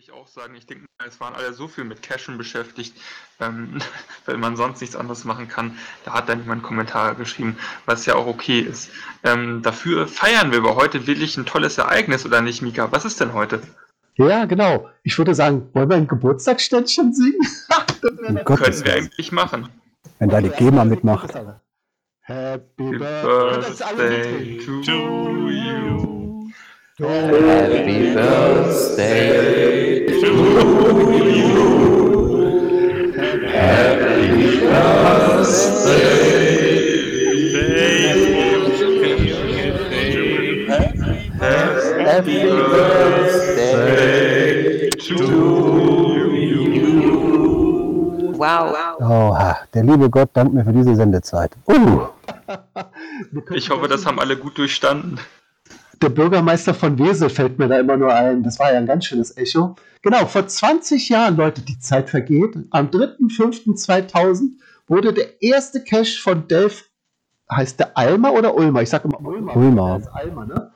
ich auch sagen. Ich denke, es waren alle so viel mit Cashen beschäftigt, ähm, weil man sonst nichts anderes machen kann. Da hat dann jemand Kommentare geschrieben, was ja auch okay ist. Ähm, dafür feiern wir aber heute wirklich ein tolles Ereignis, oder nicht, Mika? Was ist denn heute? Ja, genau. Ich würde sagen, wollen wir ein Geburtstagsständchen singen? das können wir eigentlich machen. Wenn da die GEMA mitmacht. Happy Birthday to you. Happy birthday to you. Happy birthday. Happy birthday to you. Wow. Oh, der liebe Gott dankt mir für diese Sendezeit. Uh. Ich hoffe, das haben alle gut durchstanden der Bürgermeister von Wesel fällt mir da immer nur ein. Das war ja ein ganz schönes Echo. Genau, vor 20 Jahren, Leute, die Zeit vergeht. Am 3.5.2000 wurde der erste Cache von Delph, heißt der Alma oder Ulmer? Ich sage immer Ulmer. Ulmer. Alma, ne?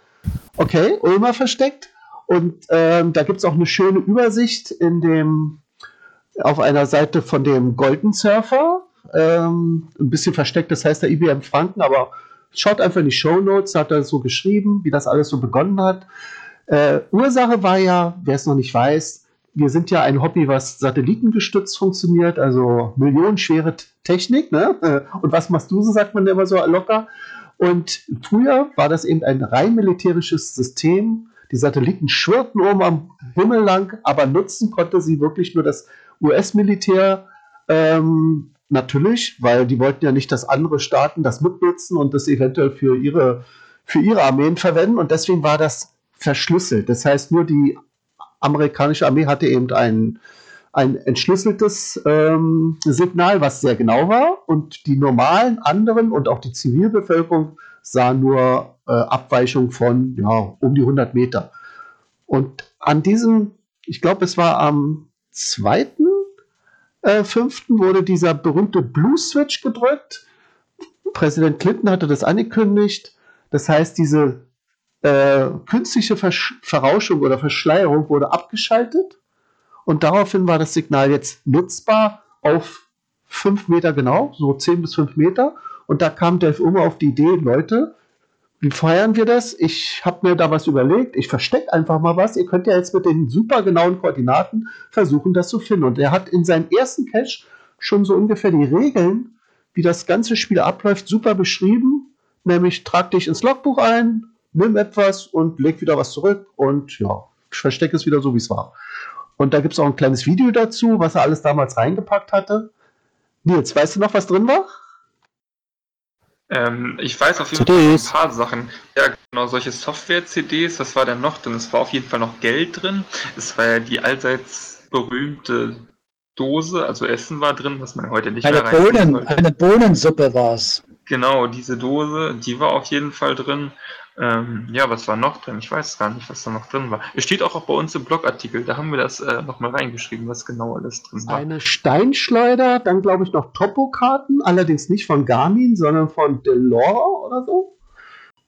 Okay, Ulmer versteckt. Und ähm, da gibt es auch eine schöne Übersicht in dem, auf einer Seite von dem Golden Surfer. Ähm, ein bisschen versteckt, das heißt der IBM Franken, aber Schaut einfach in die Show Notes, hat er so geschrieben, wie das alles so begonnen hat. Äh, Ursache war ja, wer es noch nicht weiß, wir sind ja ein Hobby, was satellitengestützt funktioniert, also millionenschwere Technik. Ne? Und was machst du, so sagt man immer so locker. Und früher war das eben ein rein militärisches System. Die Satelliten schwirrten oben am Himmel lang, aber nutzen konnte sie wirklich nur das US-Militär. Ähm, Natürlich, weil die wollten ja nicht, dass andere Staaten das mitnutzen und das eventuell für ihre, für ihre Armeen verwenden. Und deswegen war das verschlüsselt. Das heißt, nur die amerikanische Armee hatte eben ein, ein entschlüsseltes ähm, Signal, was sehr genau war. Und die normalen anderen und auch die Zivilbevölkerung sah nur äh, Abweichungen von ja, um die 100 Meter. Und an diesem, ich glaube, es war am 2 äh, 5. wurde dieser berühmte Blue-Switch gedrückt. Präsident Clinton hatte das angekündigt. Das heißt, diese äh, künstliche Versch Verrauschung oder Verschleierung wurde abgeschaltet. Und daraufhin war das Signal jetzt nutzbar auf 5 Meter genau, so 10 bis 5 Meter. Und da kam Dave Unger auf die Idee, Leute, wie feiern wir das? Ich habe mir da was überlegt. Ich verstecke einfach mal was. Ihr könnt ja jetzt mit den super genauen Koordinaten versuchen, das zu finden. Und er hat in seinem ersten Cache schon so ungefähr die Regeln, wie das ganze Spiel abläuft, super beschrieben. Nämlich trag dich ins Logbuch ein, nimm etwas und leg wieder was zurück und ja, verstecke es wieder so, wie es war. Und da gibt es auch ein kleines Video dazu, was er alles damals reingepackt hatte. Nils, weißt du noch, was drin war? Ähm, ich weiß auf jeden CDs. Fall ein paar Sachen. Ja, genau, solche Software-CDs, was war denn noch drin? Es war auf jeden Fall noch Geld drin. Es war ja die allseits berühmte Dose, also Essen war drin, was man heute nicht eine mehr Bohnen, Eine Bohnensuppe war es. Genau, diese Dose, die war auf jeden Fall drin. Ähm, ja, was war noch drin? Ich weiß gar nicht, was da noch drin war. Es steht auch, auch bei uns im Blogartikel, da haben wir das äh, nochmal reingeschrieben, was genau alles drin war. Eine Steinschleuder, dann glaube ich noch Topo-Karten, allerdings nicht von Garmin, sondern von Delore oder so.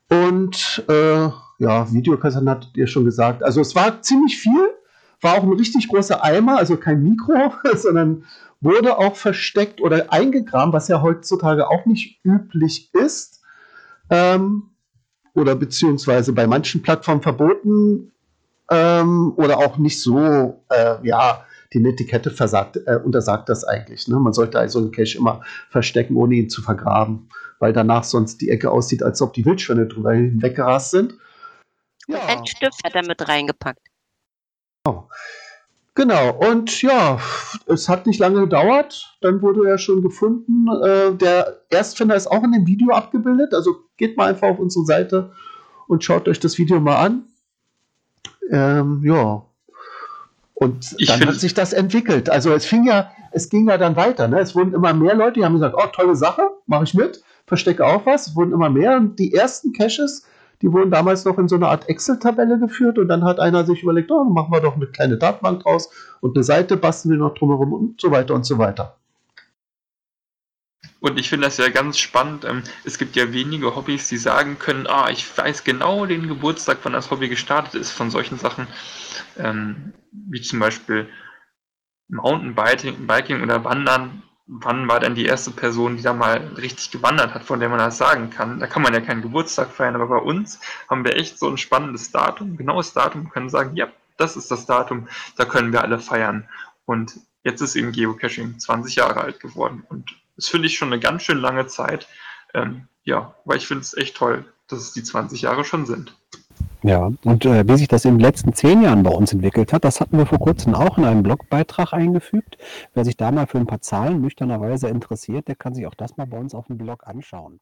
Und äh, ja, Videokassetten hattet ihr schon gesagt. Also es war ziemlich viel, war auch ein richtig großer Eimer, also kein Mikro, sondern wurde auch versteckt oder eingegraben, was ja heutzutage auch nicht üblich ist. Ähm, oder beziehungsweise bei manchen Plattformen verboten ähm, oder auch nicht so, äh, ja, die Netiquette versagt, äh, untersagt das eigentlich. Ne? Man sollte also einen Cache immer verstecken, ohne ihn zu vergraben, weil danach sonst die Ecke aussieht, als ob die Wildschwänne drüber hinweggerast sind. Ja. Ein Stift hat er mit reingepackt. Oh. Genau, und ja, es hat nicht lange gedauert, dann wurde er schon gefunden. Äh, der Erstfinder ist auch in dem Video abgebildet, also geht mal einfach auf unsere Seite und schaut euch das Video mal an. Ähm, ja. Und ich dann hat sich das entwickelt. Also es fing ja, es ging ja dann weiter. Ne? Es wurden immer mehr Leute, die haben gesagt, oh, tolle Sache, mache ich mit, verstecke auch was. Es wurden immer mehr. Und die ersten Caches die wurden damals noch in so einer Art Excel-Tabelle geführt und dann hat einer sich überlegt, oh, machen wir doch eine kleine Datenbank draus und eine Seite basteln wir noch drumherum und so weiter und so weiter. Und ich finde das ja ganz spannend. Ähm, es gibt ja wenige Hobbys, die sagen können, ah, ich weiß genau den Geburtstag, wann das Hobby gestartet ist, von solchen Sachen, ähm, wie zum Beispiel Mountainbiking Biking oder Wandern. Wann war denn die erste Person, die da mal richtig gewandert hat, von der man das sagen kann? Da kann man ja keinen Geburtstag feiern, aber bei uns haben wir echt so ein spannendes Datum, genaues Datum, können sagen, ja, das ist das Datum, da können wir alle feiern. Und jetzt ist eben Geocaching 20 Jahre alt geworden. Und das finde ich schon eine ganz schön lange Zeit. Ähm, ja, weil ich finde es echt toll, dass es die 20 Jahre schon sind. Ja, und äh, wie sich das in den letzten zehn Jahren bei uns entwickelt hat, das hatten wir vor kurzem auch in einem Blogbeitrag eingefügt. Wer sich da mal für ein paar Zahlen nüchternerweise interessiert, der kann sich auch das mal bei uns auf dem Blog anschauen.